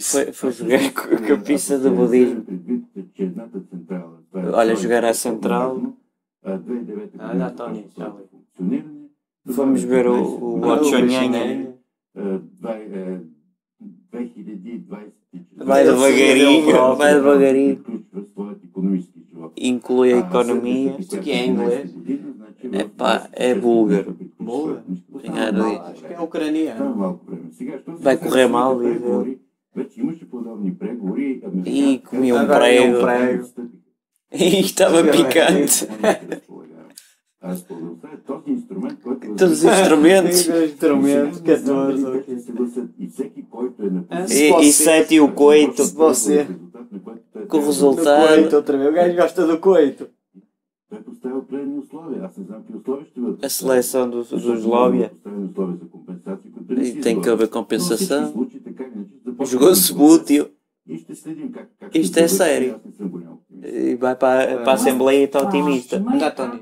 Foi, foi jogar com a pista do budismo. Olha, jogar à central. Olha a Tony, já Vamos ver o, o Vai devagarinho, vai devagarinho. Inclui a economia. Isto aqui é inglês. É pá, é búlgaro. Búlgaro? Acho que é ucraniano vai correr mal. E, e comi um prego. E estava picante. Todos os instrumentos. instrumentos, 14. Ah, e, 7 e o coito. Você. Com o resultado. O gajo gosta do coito. A seleção do, do Eslóvia e tem que haver compensação. Jogou-se Subútil. Isto é sério. E vai para, para a Assembleia e está otimista. Dá, Tony.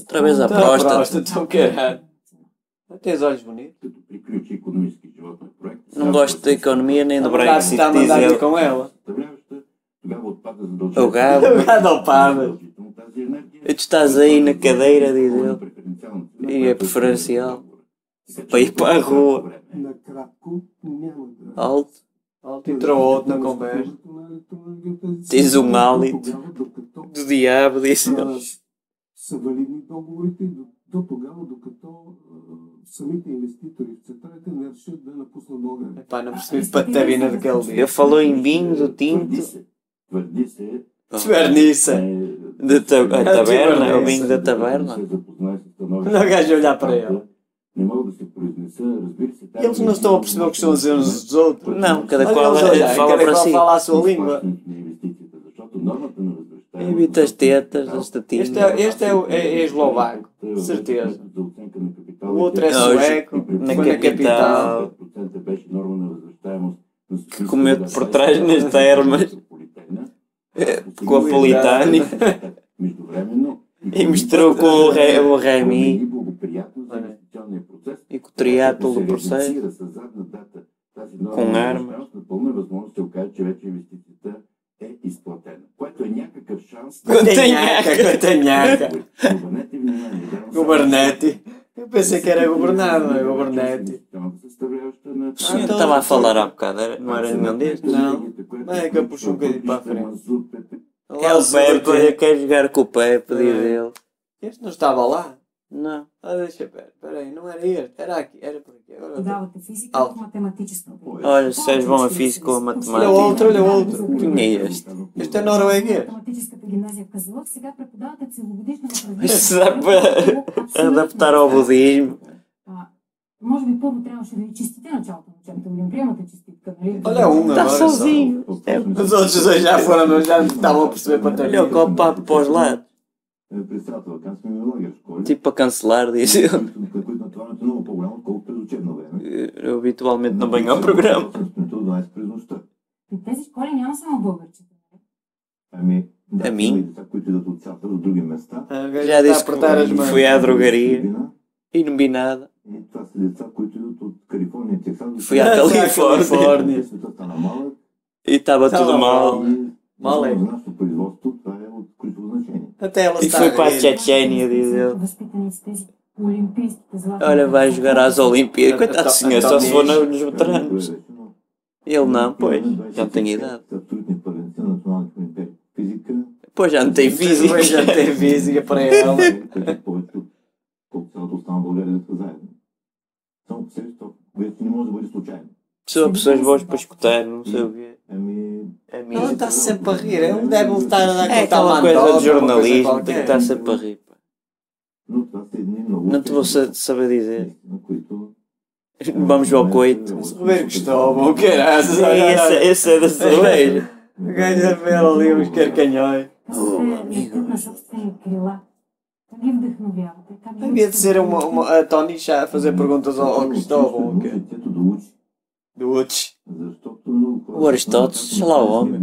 Outra vez a aposta. Então, é os olhos bonitos. Não gosto da economia nem do Brexit. Está a mandar com ela. O gado. O gado opava. Задължително тази енергия. E tu estás aí na cadeira, diz ele. Преференциална цена, E é която preferencial. Така че Para ir para a rua. време. Накратко няма да... Alto. Alto entrou outro na conversa. Tens um hálito. Тогава, докато Do diabo, disse ele. а, са валидни договорите, до, до тогава, докато а, самите инвеститори в централите не решат да напуснат България. Epá, não percebi patavina daquele Ele dia. falou em vinho do Твърди tinto. Vernice. Vernice. De ta a taberna, é o vinho da taberna. Não gajo olhar para ele. Eles não estão a perceber o que estão a dizer uns dos outros. Não, cada qual eh, fala cada para si. a sua língua. Evita as tetas, as tatinhas. Este é, este é, é eslovaco, certeza. O outro é sueco, na capital. Capital. Que comeu por trás nas termas. É, com a Politani. E mostrou com o, re, o Remy. E com o triátil do processo. Com arma com Gotanhaca. Eu pensei que era governado, não é governete. Estava a falar há bocado, não era nenhum destes? Não. É que eu puxo um bocadinho para a frente. Lá é o Pepe, eu quero jogar com o Pepe, é. diz ele. Este não estava lá? Não. Ah, deixa ver. Peraí, não era este. Era aqui. Era por aqui. Agora Estudava-te física ou matemática? Olha, se és bom a física ou a matemática. Olha outro, olha outro. Quem é este? Este é norueguês. É Isto dá para adaptar ao budismo. А, Може би първо трябваше да ви чистите началото на учебата година. Приемате чиститка, нали? Olha um Está agora. sozinho. É, só. Os outros dois já foram, não, já estavam a perceber para ter. olha o copo papo para os lados. Председател, как сме минология в школи. Tipo para cancelar, diz ele. на които натоварването е много по-голямо, отколкото през учебно време. Eu habitualmente não venho ao programa. Сутринта до 12 през нощта. И тези школи няма само българчета. Ами, да, Ами? има и деца, които идват от цялата от други места. Ah, o gajo Já está a disse que apertar as mãos. fui à drogaria Чужбина. e não vi nada. И това са деца, които идват от Калифорния, Техас. Fui à Ah, Califórnia Califórnia. Светът стана малък. e estava Estava tudo mal. И Мал е. за нашето производство това е от ключово значение. Até ela E está foi a para a rir. Chechênia, diz ele. Възпитаници тези олимпийските златни. Olha, vai jogar às Olimpíadas. Coitado do senhor, só se for nos veteranos. Ele não, pois. Já tem idade. Абсолютни първенци на националните олимпиади. Física. Pois já não tem física. Depois já tem física para ela. são opções boas para escutar, não sei o quê. A mim, é a mim Ela está sempre a rir, é um deve estar a dar É uma coisa de jornalismo, tem que estar sempre a rir. Pá. Não te vou saber dizer. Vamos ao coito. Roberto Cristóvão, caralho. Sim, esse, é, esse é da cerveja. Ganha pela ali uns carcanhóis. Oh, amigo. Devia de ser uma, uma, a Tony já a fazer perguntas ao, ao Cristóvão. Okay. Do Uts. O Aristóteles, sei lá o homem.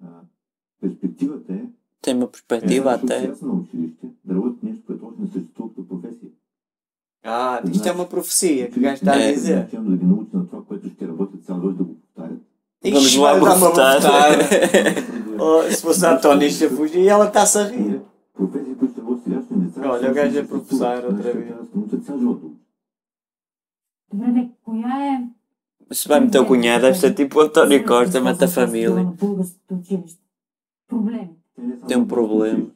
Pá. Tem uma perspectiva até. Ah, isto é uma profecia que o gajo está a é. dizer. Vamos lá botar. Oh, se fosse a Antónia fugir, e ela está-se a rir. Olha, o gajo é a professar outra vez. É. Se bem me teu cunhado, deve ser tipo António Costa, mata a família. Tem um problema.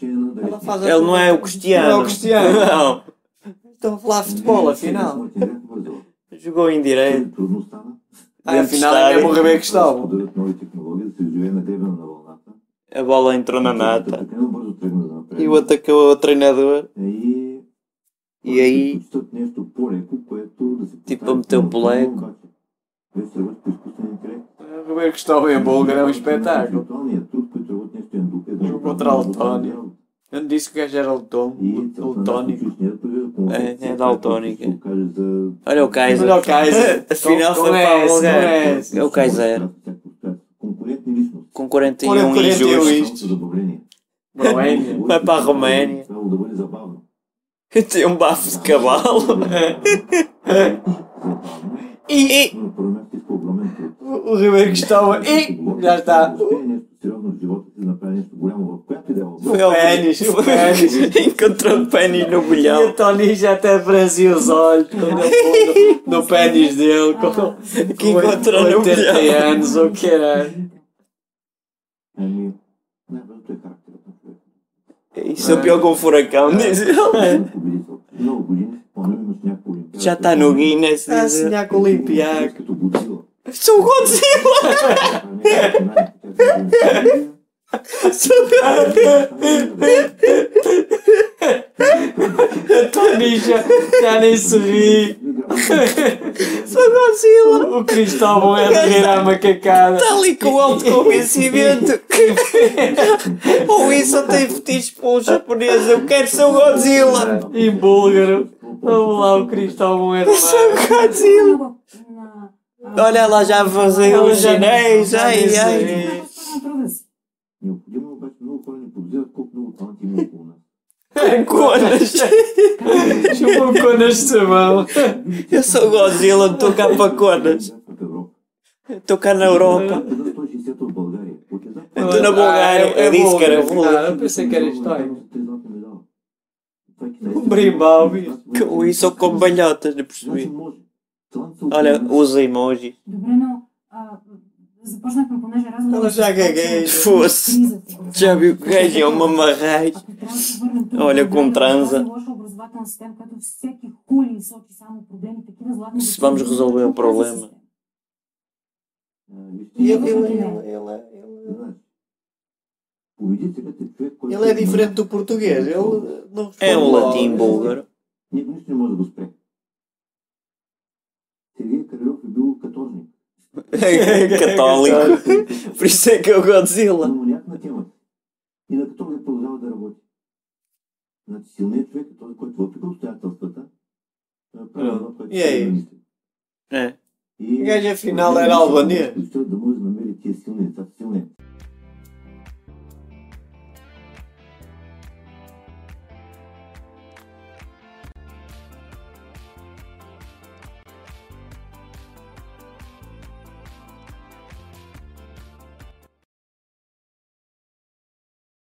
Ele não é o Cristiano. Não é o Cristiano. Não. Estão a falar futebol, afinal. Jogou em direito. Ah, afinal é mesmo o que estava A bola entrou na nata. E o atacou o treinador. E aí, tipo, a meter o boleco. O Roberto que estou em búlgaro é um espetáculo. Jogo contra o Letónia. Eu não disse que o gajo era letónico. É, é daltónico. Olha o Kaiser. Olha o Kaiser. Afinal, foi para o lugar. É o Kaiser. Com 41 injustos. Vai para a Roménia. Eu tenho um bafo de cavalo. e, e. O Ribeiro Gustavo. E. Já está. Foi ao pênis, foi pênis. Encontrou pênis no bolhão. E o Tony já até franzia os olhos no, pênis dele. Com, ah. que encontrou no bolhão. anos, ou o que era. Isso é pior que um furacão, diz ele. Já está no Guinness. Ah, A sonhar né? com o Olympiaco. Sou o Godzilla! Sou o Tô bicha, já nem subi. Sou Godzilla. O Cristóvão é de rir à macacada. Está ali com o autoconvencimento. Ou isso tem fetiche para um japonês. Eu quero ser o Godzilla. Em búlgaro. Vamos lá, o Cristóvão é de Sou. Godzilla. Olha lá já a fazer o chinês. Ai, ai. Conas. Chamou com neste mão. Eu sou Godzilla. Estou cá para Conas. В Европа. Estou cá na Europa. Отзад 160 в България. Отзад Estou na Bulgária. Eu disse que era búlgaro. búlgaro. Ah, eu pensei que era história. Три златни медала. Това е китайски. Um brimbal, bicho. Com isso com balhotas, não Значи percebi. може. Талант се Olha, около нас. usa emoji. Добре, но а, започнахме понеже разговор. Ела já gagueja. Fosse. Já viu que gajo é uma marrais. Ако трябва да се върнем тук, Оле, в com transa. тази лоша образователна система, която всеки хули и сочи само проблеми, такива златни... Se vamos resolver o problema. А, вижте, E ele, ele, ele, ele, ele, знаеш, Победителят е човек, който... ele é diferente do português. Ele não É um responde logo. latim búlgaro. Никой нищо не може да Católico. Por isso é que é o Godzilla. Амоняк на темата. И на каторжник продължава да работи. Значи силният човек е този, който въпреки обстоятелствата е прави това, което И ей. трябва да мисли. É. И O gajo afinal era albanês. Той да може да намери тия силни деца, силни.